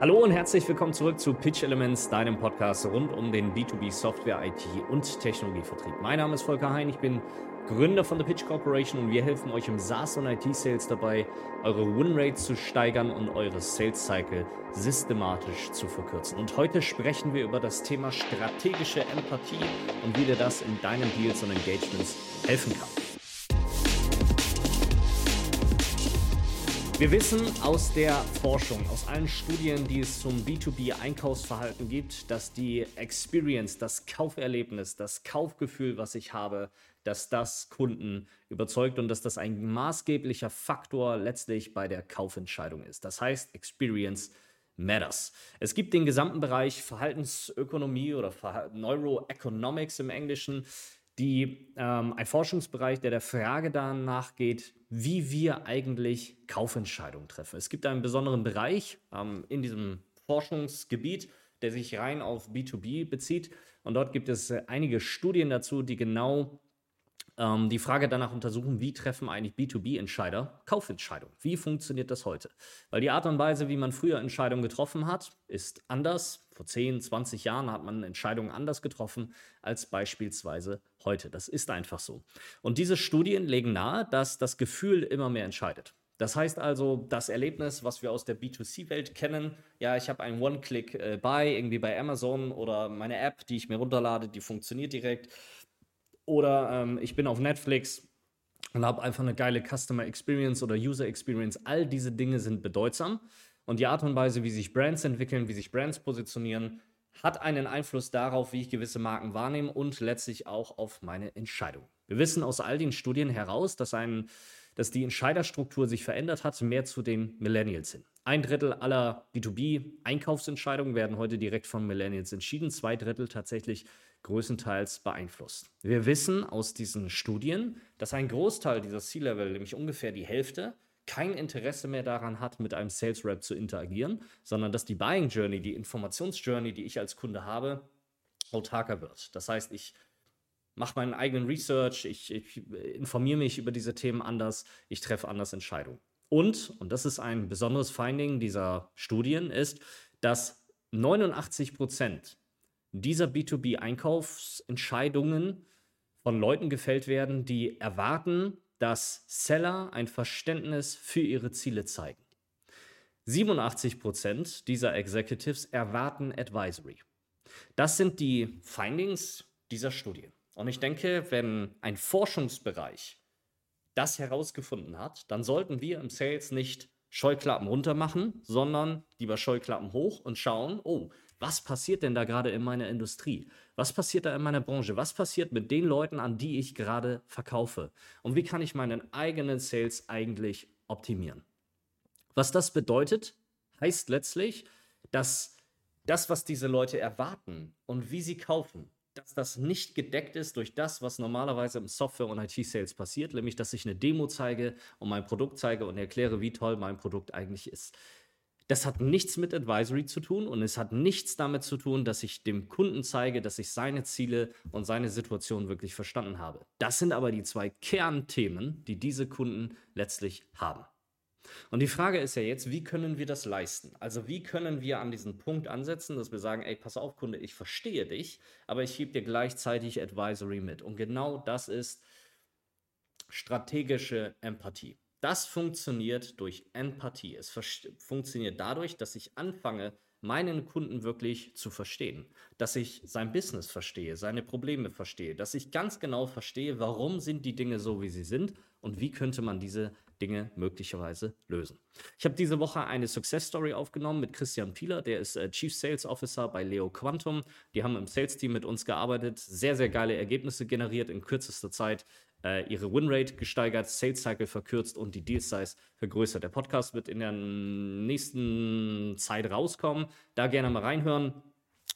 Hallo und herzlich willkommen zurück zu Pitch Elements, deinem Podcast rund um den B2B Software, IT und Technologievertrieb. Mein Name ist Volker Hein, ich bin Gründer von The Pitch Corporation und wir helfen euch im SaaS und IT-Sales dabei, eure Winrate zu steigern und eure Sales Cycle systematisch zu verkürzen. Und heute sprechen wir über das Thema strategische Empathie und wie dir das in deinen Deals und Engagements helfen kann. Wir wissen aus der Forschung, aus allen Studien, die es zum B2B-Einkaufsverhalten gibt, dass die Experience, das Kauferlebnis, das Kaufgefühl, was ich habe, dass das Kunden überzeugt und dass das ein maßgeblicher Faktor letztlich bei der Kaufentscheidung ist. Das heißt, Experience matters. Es gibt den gesamten Bereich Verhaltensökonomie oder Neuroeconomics im Englischen, die ähm, ein Forschungsbereich, der der Frage danach geht, wie wir eigentlich Kaufentscheidungen treffen. Es gibt einen besonderen Bereich ähm, in diesem Forschungsgebiet, der sich rein auf B2B bezieht. Und dort gibt es äh, einige Studien dazu, die genau ähm, die Frage danach untersuchen, wie treffen eigentlich B2B-Entscheider Kaufentscheidungen? Wie funktioniert das heute? Weil die Art und Weise, wie man früher Entscheidungen getroffen hat, ist anders. Vor 10, 20 Jahren hat man Entscheidungen anders getroffen als beispielsweise heute. Das ist einfach so. Und diese Studien legen nahe, dass das Gefühl immer mehr entscheidet. Das heißt also, das Erlebnis, was wir aus der B2C-Welt kennen, ja, ich habe einen One-Click-Buy äh, irgendwie bei Amazon oder meine App, die ich mir runterlade, die funktioniert direkt. Oder ähm, ich bin auf Netflix und habe einfach eine geile Customer Experience oder User Experience. All diese Dinge sind bedeutsam. Und die Art und Weise, wie sich Brands entwickeln, wie sich Brands positionieren, hat einen Einfluss darauf, wie ich gewisse Marken wahrnehme und letztlich auch auf meine Entscheidung. Wir wissen aus all den Studien heraus, dass, ein, dass die Entscheiderstruktur sich verändert hat, mehr zu den Millennials hin. Ein Drittel aller B2B-Einkaufsentscheidungen werden heute direkt von Millennials entschieden, zwei Drittel tatsächlich größtenteils beeinflusst. Wir wissen aus diesen Studien, dass ein Großteil dieser C-Level, nämlich ungefähr die Hälfte, kein Interesse mehr daran hat, mit einem Sales Rep zu interagieren, sondern dass die Buying Journey, die Informationsjourney, die ich als Kunde habe, autarker wird. Das heißt, ich mache meinen eigenen Research, ich, ich informiere mich über diese Themen anders, ich treffe anders Entscheidungen. Und, und das ist ein besonderes Finding dieser Studien, ist, dass 89 Prozent dieser B2B-Einkaufsentscheidungen von Leuten gefällt werden, die erwarten, dass Seller ein Verständnis für ihre Ziele zeigen. 87% dieser Executives erwarten Advisory. Das sind die Findings dieser Studie. Und ich denke, wenn ein Forschungsbereich das herausgefunden hat, dann sollten wir im Sales nicht Scheuklappen runter machen, sondern lieber Scheuklappen hoch und schauen, oh, was passiert denn da gerade in meiner Industrie? Was passiert da in meiner Branche? Was passiert mit den Leuten, an die ich gerade verkaufe? Und wie kann ich meinen eigenen Sales eigentlich optimieren? Was das bedeutet, heißt letztlich, dass das, was diese Leute erwarten und wie sie kaufen, dass das nicht gedeckt ist durch das, was normalerweise im Software- und IT-Sales passiert, nämlich dass ich eine Demo zeige und mein Produkt zeige und erkläre, wie toll mein Produkt eigentlich ist. Das hat nichts mit Advisory zu tun und es hat nichts damit zu tun, dass ich dem Kunden zeige, dass ich seine Ziele und seine Situation wirklich verstanden habe. Das sind aber die zwei Kernthemen, die diese Kunden letztlich haben. Und die Frage ist ja jetzt, wie können wir das leisten? Also wie können wir an diesen Punkt ansetzen, dass wir sagen, ey, pass auf, Kunde, ich verstehe dich, aber ich gebe dir gleichzeitig Advisory mit. Und genau das ist strategische Empathie. Das funktioniert durch Empathie. Es funktioniert dadurch, dass ich anfange, meinen Kunden wirklich zu verstehen, dass ich sein Business verstehe, seine Probleme verstehe, dass ich ganz genau verstehe, warum sind die Dinge so, wie sie sind und wie könnte man diese Dinge möglicherweise lösen. Ich habe diese Woche eine Success Story aufgenommen mit Christian Pieler, der ist äh, Chief Sales Officer bei Leo Quantum. Die haben im Sales Team mit uns gearbeitet, sehr, sehr geile Ergebnisse generiert in kürzester Zeit äh, ihre Winrate gesteigert, Sales Cycle verkürzt und die Deal Size vergrößert. Der Podcast wird in der nächsten Zeit rauskommen. Da gerne mal reinhören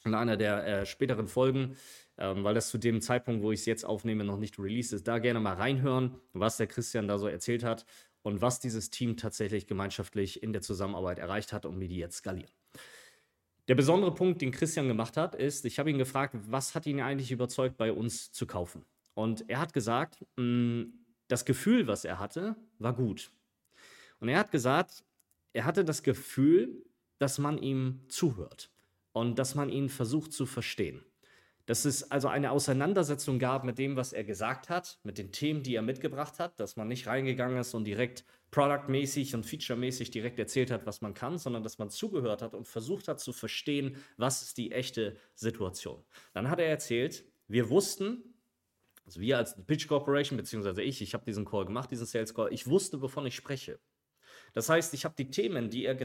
in einer der äh, späteren Folgen, ähm, weil das zu dem Zeitpunkt, wo ich es jetzt aufnehme, noch nicht released ist. Da gerne mal reinhören, was der Christian da so erzählt hat und was dieses Team tatsächlich gemeinschaftlich in der Zusammenarbeit erreicht hat und wie die jetzt skalieren. Der besondere Punkt, den Christian gemacht hat, ist, ich habe ihn gefragt, was hat ihn eigentlich überzeugt, bei uns zu kaufen? Und er hat gesagt, mm, das Gefühl, was er hatte, war gut. Und er hat gesagt, er hatte das Gefühl, dass man ihm zuhört und dass man ihn versucht zu verstehen. Dass es also eine Auseinandersetzung gab mit dem, was er gesagt hat, mit den Themen, die er mitgebracht hat, dass man nicht reingegangen ist und direkt productmäßig und featuremäßig direkt erzählt hat, was man kann, sondern dass man zugehört hat und versucht hat zu verstehen, was ist die echte Situation. Dann hat er erzählt, wir wussten, also wir als Pitch Corporation, beziehungsweise ich, ich habe diesen Call gemacht, diesen Sales Call, ich wusste, wovon ich spreche. Das heißt, ich habe die Themen, die er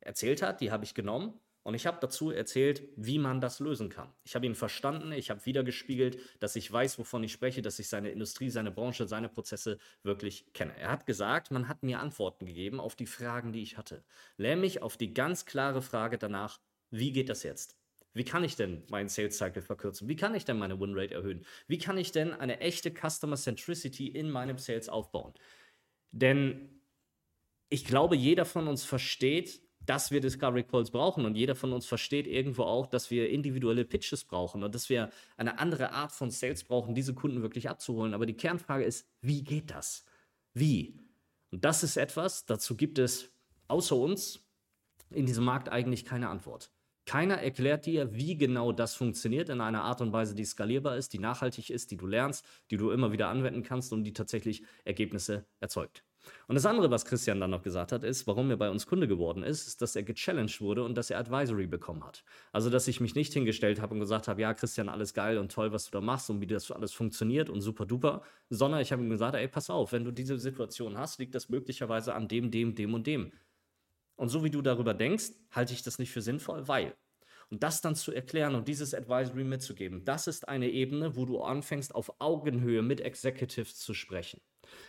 erzählt hat, die habe ich genommen und ich habe dazu erzählt, wie man das lösen kann. Ich habe ihn verstanden, ich habe wiedergespiegelt, dass ich weiß, wovon ich spreche, dass ich seine Industrie, seine Branche, seine Prozesse wirklich kenne. Er hat gesagt, man hat mir Antworten gegeben auf die Fragen, die ich hatte. Nämlich auf die ganz klare Frage danach, wie geht das jetzt? Wie kann ich denn meinen Sales Cycle verkürzen? Wie kann ich denn meine Win Rate erhöhen? Wie kann ich denn eine echte Customer Centricity in meinem Sales aufbauen? Denn ich glaube, jeder von uns versteht, dass wir Discovery Calls brauchen und jeder von uns versteht irgendwo auch, dass wir individuelle Pitches brauchen und dass wir eine andere Art von Sales brauchen, diese Kunden wirklich abzuholen. Aber die Kernfrage ist, wie geht das? Wie? Und das ist etwas, dazu gibt es außer uns in diesem Markt eigentlich keine Antwort. Keiner erklärt dir, wie genau das funktioniert in einer Art und Weise, die skalierbar ist, die nachhaltig ist, die du lernst, die du immer wieder anwenden kannst und die tatsächlich Ergebnisse erzeugt. Und das andere, was Christian dann noch gesagt hat, ist, warum er bei uns Kunde geworden ist, ist, dass er gechallenged wurde und dass er Advisory bekommen hat. Also, dass ich mich nicht hingestellt habe und gesagt habe, ja, Christian, alles geil und toll, was du da machst und wie das alles funktioniert und super duper, sondern ich habe ihm gesagt, ey, pass auf, wenn du diese Situation hast, liegt das möglicherweise an dem, dem, dem und dem. Und so wie du darüber denkst, halte ich das nicht für sinnvoll, weil. Und das dann zu erklären und dieses Advisory mitzugeben, das ist eine Ebene, wo du anfängst, auf Augenhöhe mit Executives zu sprechen.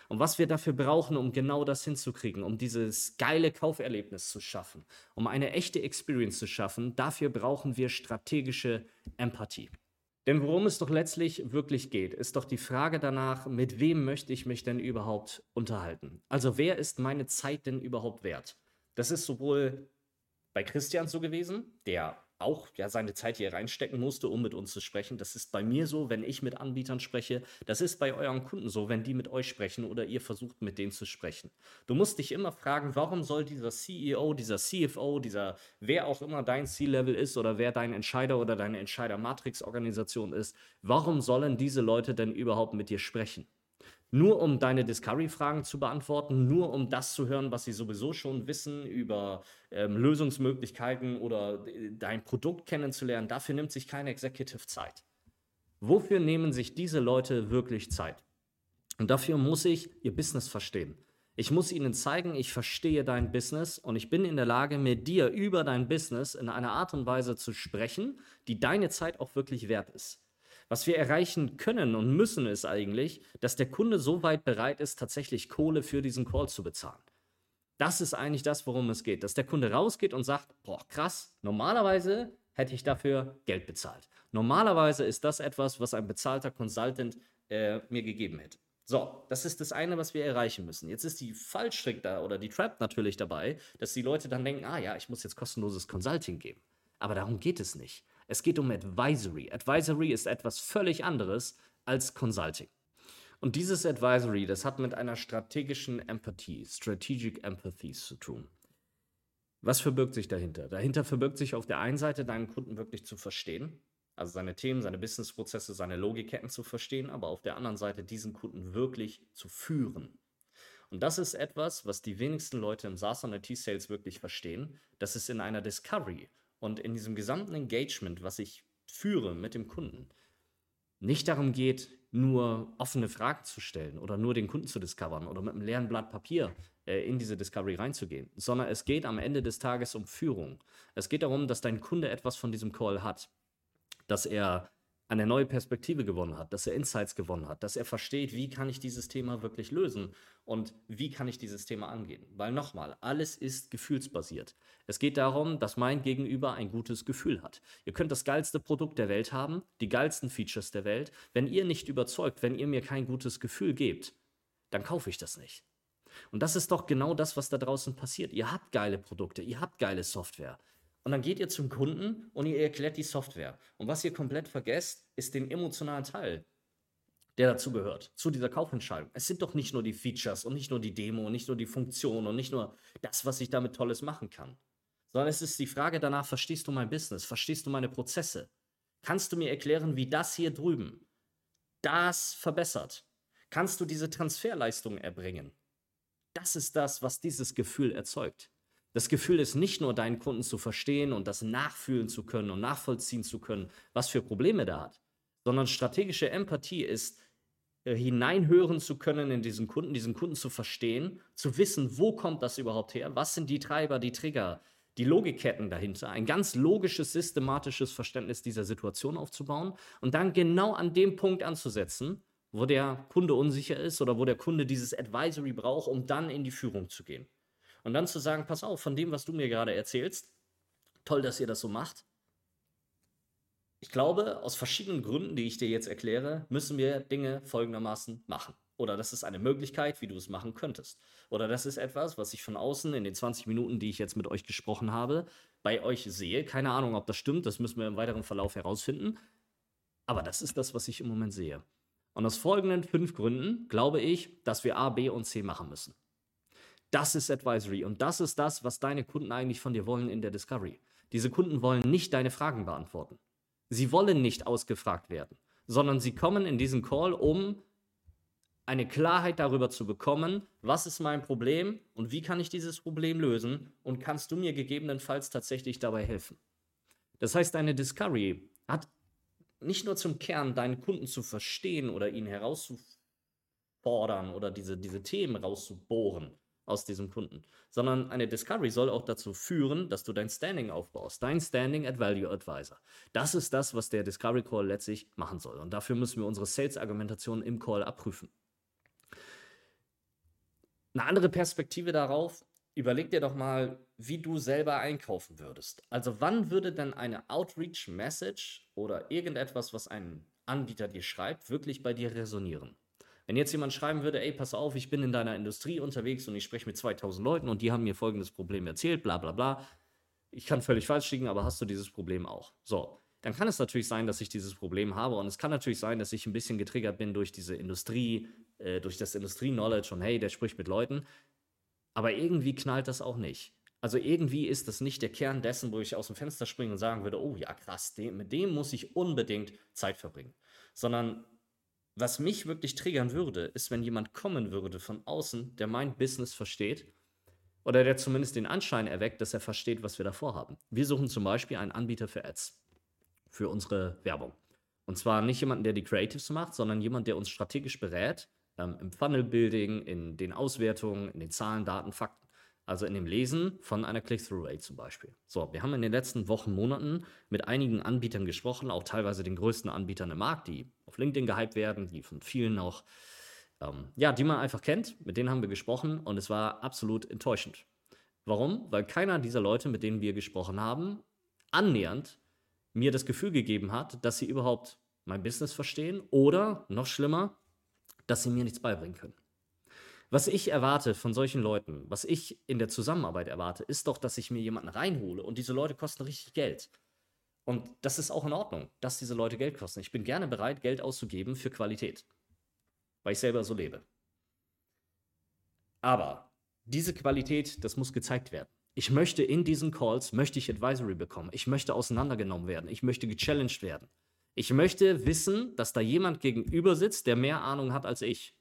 Und was wir dafür brauchen, um genau das hinzukriegen, um dieses geile Kauferlebnis zu schaffen, um eine echte Experience zu schaffen, dafür brauchen wir strategische Empathie. Denn worum es doch letztlich wirklich geht, ist doch die Frage danach, mit wem möchte ich mich denn überhaupt unterhalten? Also wer ist meine Zeit denn überhaupt wert? Das ist sowohl bei Christian so gewesen, der auch ja seine Zeit hier reinstecken musste, um mit uns zu sprechen. Das ist bei mir so, wenn ich mit Anbietern spreche. Das ist bei euren Kunden so, wenn die mit euch sprechen oder ihr versucht mit denen zu sprechen. Du musst dich immer fragen, warum soll dieser CEO, dieser CFO, dieser wer auch immer dein C-Level ist oder wer dein Entscheider oder deine Entscheider-Matrix-Organisation ist, warum sollen diese Leute denn überhaupt mit dir sprechen? Nur um deine Discovery-Fragen zu beantworten, nur um das zu hören, was sie sowieso schon wissen über ähm, Lösungsmöglichkeiten oder äh, dein Produkt kennenzulernen. Dafür nimmt sich keine Executive Zeit. Wofür nehmen sich diese Leute wirklich Zeit? Und dafür muss ich ihr Business verstehen. Ich muss ihnen zeigen, ich verstehe dein Business und ich bin in der Lage, mit dir über dein Business in einer Art und Weise zu sprechen, die deine Zeit auch wirklich wert ist. Was wir erreichen können und müssen, ist eigentlich, dass der Kunde so weit bereit ist, tatsächlich Kohle für diesen Call zu bezahlen. Das ist eigentlich das, worum es geht. Dass der Kunde rausgeht und sagt, boah, krass, normalerweise hätte ich dafür Geld bezahlt. Normalerweise ist das etwas, was ein bezahlter Consultant äh, mir gegeben hätte. So, das ist das eine, was wir erreichen müssen. Jetzt ist die Fallstrick da oder die Trap natürlich dabei, dass die Leute dann denken, ah ja, ich muss jetzt kostenloses Consulting geben. Aber darum geht es nicht. Es geht um Advisory. Advisory ist etwas völlig anderes als Consulting. Und dieses Advisory, das hat mit einer strategischen Empathie, Strategic Empathy zu tun. Was verbirgt sich dahinter? Dahinter verbirgt sich auf der einen Seite, deinen Kunden wirklich zu verstehen, also seine Themen, seine Businessprozesse, seine Logikketten zu verstehen, aber auf der anderen Seite diesen Kunden wirklich zu führen. Und das ist etwas, was die wenigsten Leute im SaaS und IT-Sales wirklich verstehen, dass es in einer Discovery und in diesem gesamten Engagement, was ich führe mit dem Kunden, nicht darum geht, nur offene Fragen zu stellen oder nur den Kunden zu discovern oder mit einem leeren Blatt Papier äh, in diese Discovery reinzugehen, sondern es geht am Ende des Tages um Führung. Es geht darum, dass dein Kunde etwas von diesem Call hat, dass er eine neue Perspektive gewonnen hat, dass er Insights gewonnen hat, dass er versteht, wie kann ich dieses Thema wirklich lösen und wie kann ich dieses Thema angehen. Weil nochmal, alles ist gefühlsbasiert. Es geht darum, dass mein Gegenüber ein gutes Gefühl hat. Ihr könnt das geilste Produkt der Welt haben, die geilsten Features der Welt. Wenn ihr nicht überzeugt, wenn ihr mir kein gutes Gefühl gebt, dann kaufe ich das nicht. Und das ist doch genau das, was da draußen passiert. Ihr habt geile Produkte, ihr habt geile Software. Und dann geht ihr zum Kunden und ihr erklärt die Software. Und was ihr komplett vergesst, ist den emotionalen Teil, der dazu gehört, zu dieser Kaufentscheidung. Es sind doch nicht nur die Features und nicht nur die Demo und nicht nur die Funktion und nicht nur das, was ich damit Tolles machen kann, sondern es ist die Frage danach, verstehst du mein Business? Verstehst du meine Prozesse? Kannst du mir erklären, wie das hier drüben das verbessert? Kannst du diese Transferleistung erbringen? Das ist das, was dieses Gefühl erzeugt. Das Gefühl ist nicht nur, deinen Kunden zu verstehen und das nachfühlen zu können und nachvollziehen zu können, was für Probleme der hat, sondern strategische Empathie ist, äh, hineinhören zu können in diesen Kunden, diesen Kunden zu verstehen, zu wissen, wo kommt das überhaupt her, was sind die Treiber, die Trigger, die Logikketten dahinter, ein ganz logisches, systematisches Verständnis dieser Situation aufzubauen und dann genau an dem Punkt anzusetzen, wo der Kunde unsicher ist oder wo der Kunde dieses Advisory braucht, um dann in die Führung zu gehen. Und dann zu sagen, pass auf, von dem, was du mir gerade erzählst, toll, dass ihr das so macht. Ich glaube, aus verschiedenen Gründen, die ich dir jetzt erkläre, müssen wir Dinge folgendermaßen machen. Oder das ist eine Möglichkeit, wie du es machen könntest. Oder das ist etwas, was ich von außen in den 20 Minuten, die ich jetzt mit euch gesprochen habe, bei euch sehe. Keine Ahnung, ob das stimmt, das müssen wir im weiteren Verlauf herausfinden. Aber das ist das, was ich im Moment sehe. Und aus folgenden fünf Gründen glaube ich, dass wir A, B und C machen müssen. Das ist Advisory und das ist das, was deine Kunden eigentlich von dir wollen in der Discovery. Diese Kunden wollen nicht deine Fragen beantworten. Sie wollen nicht ausgefragt werden, sondern sie kommen in diesen Call, um eine Klarheit darüber zu bekommen, was ist mein Problem und wie kann ich dieses Problem lösen und kannst du mir gegebenenfalls tatsächlich dabei helfen. Das heißt, deine Discovery hat nicht nur zum Kern, deinen Kunden zu verstehen oder ihn herauszufordern oder diese, diese Themen rauszubohren aus diesem Kunden, sondern eine Discovery soll auch dazu führen, dass du dein Standing aufbaust, dein Standing at Value Advisor. Das ist das, was der Discovery Call letztlich machen soll. Und dafür müssen wir unsere Sales-Argumentation im Call abprüfen. Eine andere Perspektive darauf, überleg dir doch mal, wie du selber einkaufen würdest. Also wann würde denn eine Outreach-Message oder irgendetwas, was ein Anbieter dir schreibt, wirklich bei dir resonieren? Wenn jetzt jemand schreiben würde, ey, pass auf, ich bin in deiner Industrie unterwegs und ich spreche mit 2000 Leuten und die haben mir folgendes Problem erzählt, bla bla bla. Ich kann völlig falsch liegen, aber hast du dieses Problem auch? So, dann kann es natürlich sein, dass ich dieses Problem habe und es kann natürlich sein, dass ich ein bisschen getriggert bin durch diese Industrie, äh, durch das Industrie-Knowledge und hey, der spricht mit Leuten. Aber irgendwie knallt das auch nicht. Also irgendwie ist das nicht der Kern dessen, wo ich aus dem Fenster springe und sagen würde, oh ja, krass, dem, mit dem muss ich unbedingt Zeit verbringen. Sondern was mich wirklich triggern würde, ist, wenn jemand kommen würde von außen, der mein Business versteht oder der zumindest den Anschein erweckt, dass er versteht, was wir davor haben. Wir suchen zum Beispiel einen Anbieter für Ads, für unsere Werbung. Und zwar nicht jemanden, der die Creatives macht, sondern jemand, der uns strategisch berät, ähm, im Funnel-Building, in den Auswertungen, in den Zahlen, Daten, Fakten. Also in dem Lesen von einer Click-Through-Rate zum Beispiel. So, wir haben in den letzten Wochen, Monaten mit einigen Anbietern gesprochen, auch teilweise den größten Anbietern im Markt, die auf LinkedIn gehypt werden, die von vielen auch, ähm, ja, die man einfach kennt. Mit denen haben wir gesprochen und es war absolut enttäuschend. Warum? Weil keiner dieser Leute, mit denen wir gesprochen haben, annähernd mir das Gefühl gegeben hat, dass sie überhaupt mein Business verstehen oder, noch schlimmer, dass sie mir nichts beibringen können. Was ich erwarte von solchen Leuten, was ich in der Zusammenarbeit erwarte, ist doch, dass ich mir jemanden reinhole und diese Leute kosten richtig Geld. Und das ist auch in Ordnung, dass diese Leute Geld kosten. Ich bin gerne bereit, Geld auszugeben für Qualität, weil ich selber so lebe. Aber diese Qualität, das muss gezeigt werden. Ich möchte in diesen Calls, möchte ich Advisory bekommen. Ich möchte auseinandergenommen werden. Ich möchte gechallenged werden. Ich möchte wissen, dass da jemand gegenüber sitzt, der mehr Ahnung hat als ich.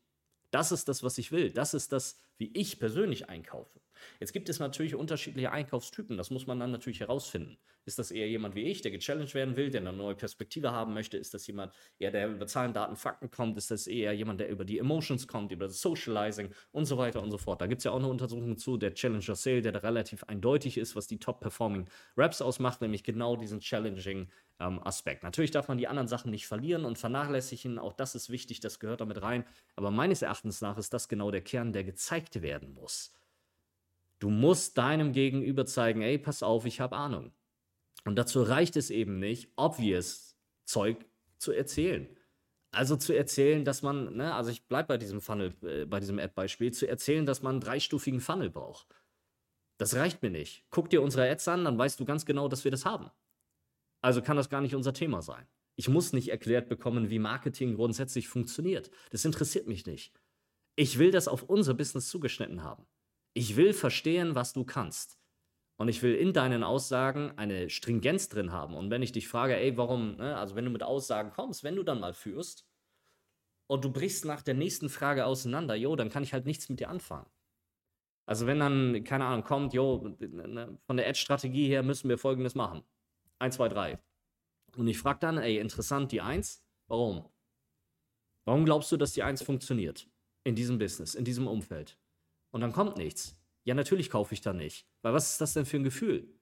Das ist das, was ich will. Das ist das, wie ich persönlich einkaufe. Jetzt gibt es natürlich unterschiedliche Einkaufstypen. Das muss man dann natürlich herausfinden. Ist das eher jemand wie ich, der gechallenged werden will, der eine neue Perspektive haben möchte? Ist das jemand, eher der über Zahlen, Daten, Fakten kommt? Ist das eher jemand, der über die Emotions kommt, über das Socializing und so weiter und so fort? Da gibt es ja auch eine Untersuchung zu, der Challenger Sale, der da relativ eindeutig ist, was die Top-Performing Raps ausmacht, nämlich genau diesen Challenging ähm, Aspekt. Natürlich darf man die anderen Sachen nicht verlieren und vernachlässigen. Auch das ist wichtig, das gehört damit rein. Aber meines Erachtens nach ist das genau der Kern, der gezeigt werden muss. Du musst deinem Gegenüber zeigen, ey, pass auf, ich habe Ahnung. Und dazu reicht es eben nicht, obvious Zeug zu erzählen. Also zu erzählen, dass man, ne, also ich bleibe bei diesem Funnel, äh, bei diesem App-Beispiel, zu erzählen, dass man einen dreistufigen Funnel braucht. Das reicht mir nicht. Guck dir unsere Ads an, dann weißt du ganz genau, dass wir das haben. Also kann das gar nicht unser Thema sein. Ich muss nicht erklärt bekommen, wie Marketing grundsätzlich funktioniert. Das interessiert mich nicht. Ich will das auf unser Business zugeschnitten haben. Ich will verstehen, was du kannst. Und ich will in deinen Aussagen eine Stringenz drin haben. Und wenn ich dich frage, ey, warum, ne, also wenn du mit Aussagen kommst, wenn du dann mal führst und du brichst nach der nächsten Frage auseinander, jo, dann kann ich halt nichts mit dir anfangen. Also wenn dann, keine Ahnung, kommt, jo, ne, von der Edge-Strategie her müssen wir folgendes machen. 1, 2, 3. Und ich frage dann, ey, interessant, die 1, warum? Warum glaubst du, dass die 1 funktioniert? In diesem Business, in diesem Umfeld. Und dann kommt nichts. Ja, natürlich kaufe ich da nicht. Weil was ist das denn für ein Gefühl?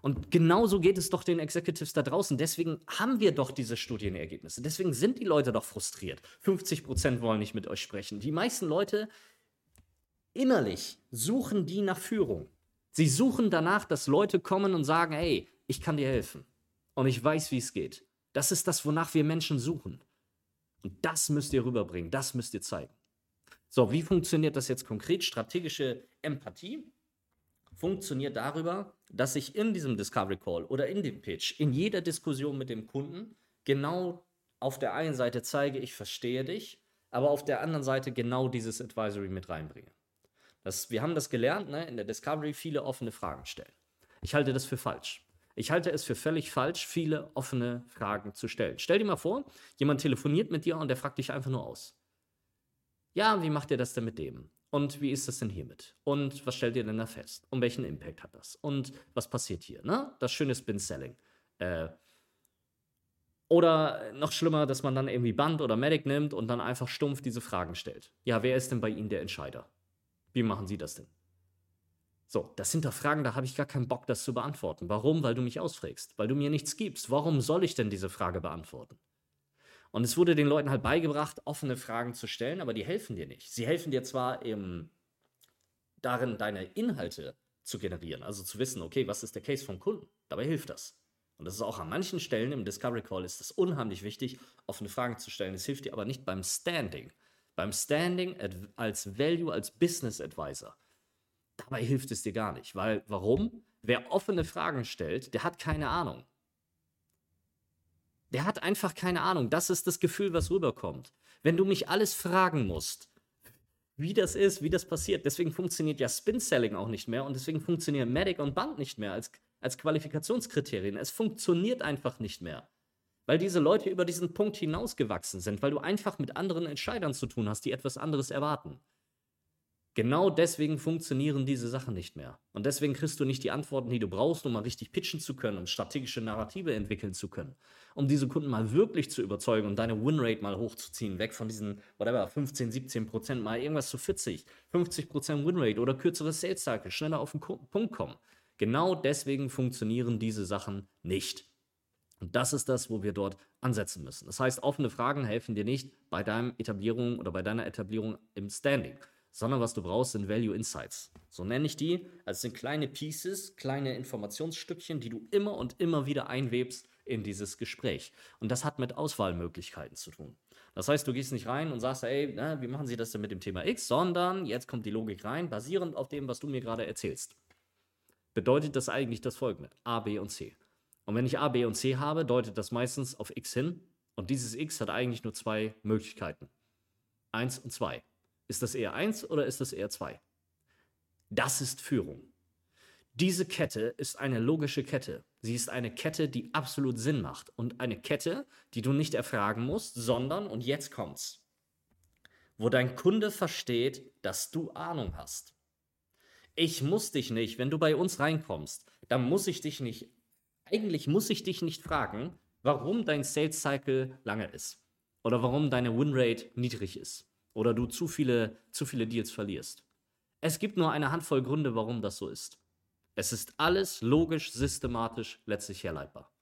Und genauso geht es doch den Executives da draußen. Deswegen haben wir doch diese Studienergebnisse. Deswegen sind die Leute doch frustriert. 50 Prozent wollen nicht mit euch sprechen. Die meisten Leute innerlich suchen die nach Führung. Sie suchen danach, dass Leute kommen und sagen, hey, ich kann dir helfen. Und ich weiß, wie es geht. Das ist das, wonach wir Menschen suchen. Und das müsst ihr rüberbringen. Das müsst ihr zeigen. So, wie funktioniert das jetzt konkret? Strategische Empathie funktioniert darüber, dass ich in diesem Discovery Call oder in dem Pitch, in jeder Diskussion mit dem Kunden genau auf der einen Seite zeige, ich verstehe dich, aber auf der anderen Seite genau dieses Advisory mit reinbringe. Das, wir haben das gelernt, ne, in der Discovery viele offene Fragen stellen. Ich halte das für falsch. Ich halte es für völlig falsch, viele offene Fragen zu stellen. Stell dir mal vor, jemand telefoniert mit dir und der fragt dich einfach nur aus. Ja, wie macht ihr das denn mit dem? Und wie ist das denn hiermit? Und was stellt ihr denn da fest? Und welchen Impact hat das? Und was passiert hier? Ne? Das schöne Spin-Selling. Äh, oder noch schlimmer, dass man dann irgendwie Band oder Medic nimmt und dann einfach stumpf diese Fragen stellt. Ja, wer ist denn bei Ihnen der Entscheider? Wie machen Sie das denn? So, das sind doch Fragen, da habe ich gar keinen Bock, das zu beantworten. Warum? Weil du mich ausfrägst, weil du mir nichts gibst. Warum soll ich denn diese Frage beantworten? Und es wurde den Leuten halt beigebracht, offene Fragen zu stellen, aber die helfen dir nicht. Sie helfen dir zwar im, darin, deine Inhalte zu generieren, also zu wissen, okay, was ist der Case vom Kunden? Dabei hilft das. Und das ist auch an manchen Stellen im Discovery Call ist es unheimlich wichtig, offene Fragen zu stellen. Es hilft dir aber nicht beim Standing. Beim Standing als Value, als Business Advisor. Dabei hilft es dir gar nicht. Weil, warum? Wer offene Fragen stellt, der hat keine Ahnung. Der hat einfach keine Ahnung. Das ist das Gefühl, was rüberkommt. Wenn du mich alles fragen musst, wie das ist, wie das passiert, deswegen funktioniert ja Spin-Selling auch nicht mehr und deswegen funktionieren Medic und Band nicht mehr als, als Qualifikationskriterien. Es funktioniert einfach nicht mehr. Weil diese Leute über diesen Punkt hinausgewachsen sind, weil du einfach mit anderen Entscheidern zu tun hast, die etwas anderes erwarten. Genau deswegen funktionieren diese Sachen nicht mehr. Und deswegen kriegst du nicht die Antworten, die du brauchst, um mal richtig pitchen zu können, um strategische Narrative entwickeln zu können. Um diese Kunden mal wirklich zu überzeugen und deine Winrate mal hochzuziehen, weg von diesen, whatever, 15, 17 Prozent, mal irgendwas zu 40, 50 Prozent Winrate oder kürzere Sales Cycle, schneller auf den Punkt kommen. Genau deswegen funktionieren diese Sachen nicht. Und das ist das, wo wir dort ansetzen müssen. Das heißt, offene Fragen helfen dir nicht bei deiner Etablierung oder bei deiner Etablierung im Standing sondern was du brauchst, sind Value Insights. So nenne ich die. Also sind kleine Pieces, kleine Informationsstückchen, die du immer und immer wieder einwebst in dieses Gespräch. Und das hat mit Auswahlmöglichkeiten zu tun. Das heißt, du gehst nicht rein und sagst, ey, na, wie machen Sie das denn mit dem Thema X, sondern jetzt kommt die Logik rein, basierend auf dem, was du mir gerade erzählst. Bedeutet das eigentlich das folgende: A, B und C. Und wenn ich A, B und C habe, deutet das meistens auf X hin. Und dieses X hat eigentlich nur zwei Möglichkeiten. Eins und zwei. Ist das eher 1 oder ist das eher 2? Das ist Führung. Diese Kette ist eine logische Kette. Sie ist eine Kette, die absolut Sinn macht und eine Kette, die du nicht erfragen musst, sondern, und jetzt kommt's, wo dein Kunde versteht, dass du Ahnung hast. Ich muss dich nicht, wenn du bei uns reinkommst, dann muss ich dich nicht, eigentlich muss ich dich nicht fragen, warum dein Sales Cycle lange ist oder warum deine Winrate niedrig ist oder du zu viele, zu viele Deals verlierst. Es gibt nur eine Handvoll Gründe, warum das so ist. Es ist alles logisch, systematisch, letztlich herleitbar.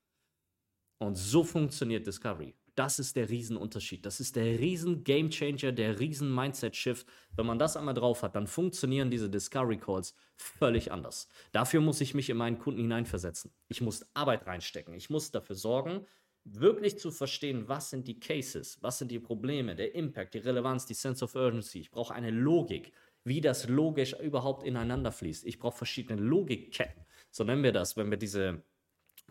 Und so funktioniert Discovery. Das ist der Riesenunterschied. Das ist der riesen Gamechanger, der riesen Mindset-Shift. Wenn man das einmal drauf hat, dann funktionieren diese Discovery Calls völlig anders. Dafür muss ich mich in meinen Kunden hineinversetzen. Ich muss Arbeit reinstecken. Ich muss dafür sorgen, wirklich zu verstehen, was sind die Cases, was sind die Probleme, der Impact, die Relevanz, die Sense of Urgency. Ich brauche eine Logik, wie das logisch überhaupt ineinander fließt. Ich brauche verschiedene Logikketten. So nennen wir das, wenn wir diese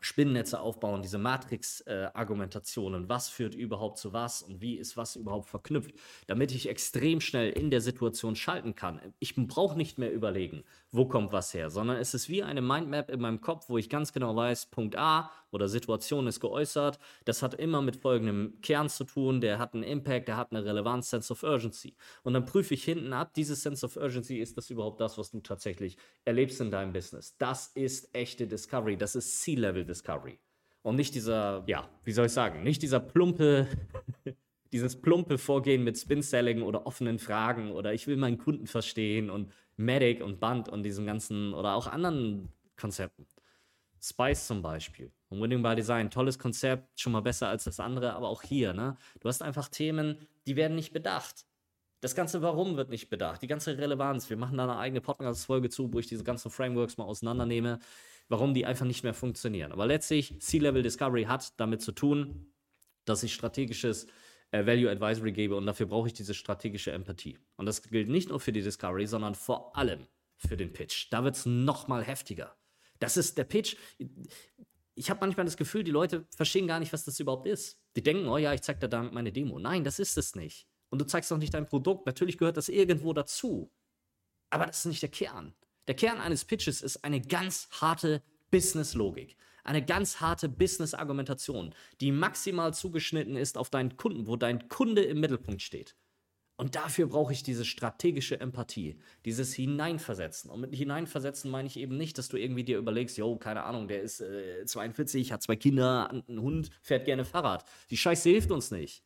Spinnennetze aufbauen, diese Matrix-Argumentationen, äh, was führt überhaupt zu was und wie ist was überhaupt verknüpft, damit ich extrem schnell in der Situation schalten kann. Ich brauche nicht mehr überlegen, wo kommt was her, sondern es ist wie eine Mindmap in meinem Kopf, wo ich ganz genau weiß, Punkt A oder Situation ist geäußert, das hat immer mit folgendem Kern zu tun, der hat einen Impact, der hat eine Relevanz, Sense of Urgency. Und dann prüfe ich hinten ab, dieses Sense of Urgency, ist das überhaupt das, was du tatsächlich erlebst in deinem Business? Das ist echte Discovery, das ist C-Level Discovery. Und nicht dieser, ja, wie soll ich sagen, nicht dieser plumpe dieses plumpe Vorgehen mit Spin-Selling oder offenen Fragen oder ich will meinen Kunden verstehen und Medic und Band und diesem ganzen oder auch anderen Konzepten. Spice zum Beispiel. Und Winning by Design, tolles Konzept, schon mal besser als das andere, aber auch hier, ne? Du hast einfach Themen, die werden nicht bedacht. Das ganze Warum wird nicht bedacht, die ganze Relevanz. Wir machen da eine eigene Podcast-Folge zu, wo ich diese ganzen Frameworks mal auseinandernehme, warum die einfach nicht mehr funktionieren. Aber letztlich, C-Level Discovery hat damit zu tun, dass ich strategisches äh, Value Advisory gebe und dafür brauche ich diese strategische Empathie. Und das gilt nicht nur für die Discovery, sondern vor allem für den Pitch. Da wird es nochmal heftiger. Das ist der Pitch. Ich habe manchmal das Gefühl, die Leute verstehen gar nicht, was das überhaupt ist. Die denken, oh ja, ich zeige dir damit meine Demo. Nein, das ist es nicht. Und du zeigst auch nicht dein Produkt. Natürlich gehört das irgendwo dazu. Aber das ist nicht der Kern. Der Kern eines Pitches ist eine ganz harte Business-Logik eine ganz harte Business-Argumentation, die maximal zugeschnitten ist auf deinen Kunden, wo dein Kunde im Mittelpunkt steht. Und dafür brauche ich diese strategische Empathie, dieses Hineinversetzen. Und mit Hineinversetzen meine ich eben nicht, dass du irgendwie dir überlegst, yo, keine Ahnung, der ist äh, 42, hat zwei Kinder, einen Hund, fährt gerne Fahrrad. Die Scheiße hilft uns nicht.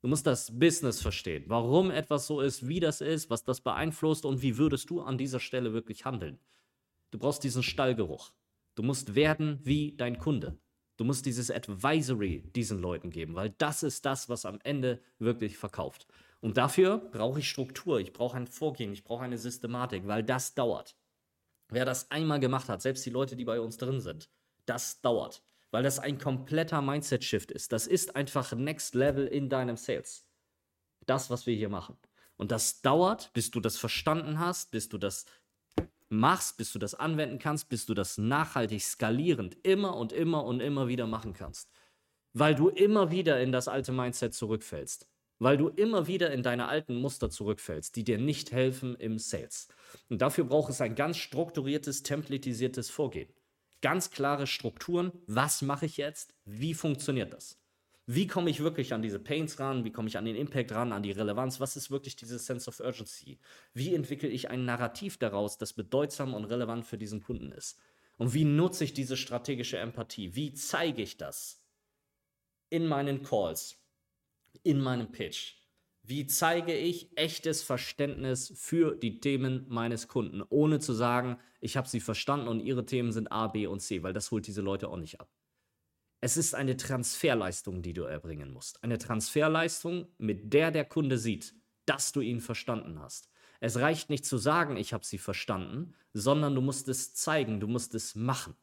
Du musst das Business verstehen, warum etwas so ist, wie das ist, was das beeinflusst und wie würdest du an dieser Stelle wirklich handeln. Du brauchst diesen Stallgeruch. Du musst werden wie dein Kunde. Du musst dieses Advisory diesen Leuten geben, weil das ist das, was am Ende wirklich verkauft. Und dafür brauche ich Struktur, ich brauche ein Vorgehen, ich brauche eine Systematik, weil das dauert. Wer das einmal gemacht hat, selbst die Leute, die bei uns drin sind, das dauert, weil das ein kompletter Mindset-Shift ist. Das ist einfach Next Level in deinem Sales. Das, was wir hier machen. Und das dauert, bis du das verstanden hast, bis du das machst, bis du das anwenden kannst, bis du das nachhaltig skalierend immer und immer und immer wieder machen kannst. Weil du immer wieder in das alte Mindset zurückfällst. Weil du immer wieder in deine alten Muster zurückfällst, die dir nicht helfen im Sales. Und dafür braucht es ein ganz strukturiertes, templatisiertes Vorgehen. Ganz klare Strukturen. Was mache ich jetzt? Wie funktioniert das? wie komme ich wirklich an diese Pains ran, wie komme ich an den Impact ran, an die Relevanz, was ist wirklich diese Sense of Urgency? Wie entwickle ich ein Narrativ daraus, das bedeutsam und relevant für diesen Kunden ist? Und wie nutze ich diese strategische Empathie? Wie zeige ich das in meinen Calls, in meinem Pitch? Wie zeige ich echtes Verständnis für die Themen meines Kunden, ohne zu sagen, ich habe sie verstanden und ihre Themen sind A, B und C, weil das holt diese Leute auch nicht ab. Es ist eine Transferleistung, die du erbringen musst. Eine Transferleistung, mit der der Kunde sieht, dass du ihn verstanden hast. Es reicht nicht zu sagen, ich habe sie verstanden, sondern du musst es zeigen, du musst es machen.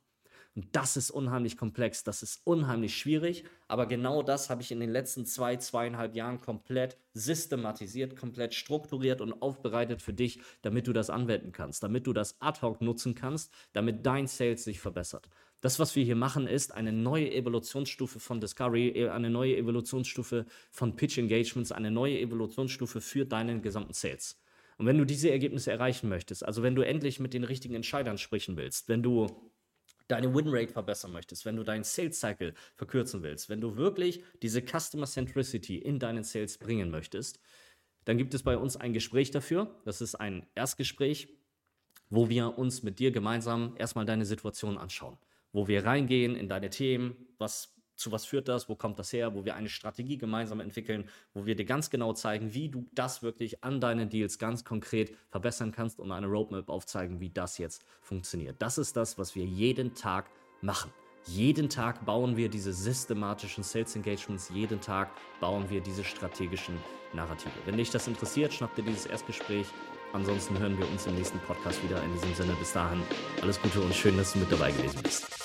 Und das ist unheimlich komplex, das ist unheimlich schwierig, aber genau das habe ich in den letzten zwei, zweieinhalb Jahren komplett systematisiert, komplett strukturiert und aufbereitet für dich, damit du das anwenden kannst, damit du das ad hoc nutzen kannst, damit dein Sales sich verbessert. Das, was wir hier machen, ist eine neue Evolutionsstufe von Discovery, äh, eine neue Evolutionsstufe von Pitch Engagements, eine neue Evolutionsstufe für deinen gesamten Sales. Und wenn du diese Ergebnisse erreichen möchtest, also wenn du endlich mit den richtigen Entscheidern sprechen willst, wenn du deine Winrate verbessern möchtest, wenn du deinen Sales Cycle verkürzen willst, wenn du wirklich diese Customer Centricity in deinen Sales bringen möchtest, dann gibt es bei uns ein Gespräch dafür. Das ist ein Erstgespräch, wo wir uns mit dir gemeinsam erstmal deine Situation anschauen wo wir reingehen in deine Themen, was zu was führt das, wo kommt das her, wo wir eine Strategie gemeinsam entwickeln, wo wir dir ganz genau zeigen, wie du das wirklich an deinen Deals ganz konkret verbessern kannst und eine Roadmap aufzeigen, wie das jetzt funktioniert. Das ist das, was wir jeden Tag machen. Jeden Tag bauen wir diese systematischen Sales Engagements, jeden Tag bauen wir diese strategischen Narrative. Wenn dich das interessiert, schnapp dir dieses Erstgespräch. Ansonsten hören wir uns im nächsten Podcast wieder. In diesem Sinne, bis dahin, alles Gute und schön, dass du mit dabei gewesen bist.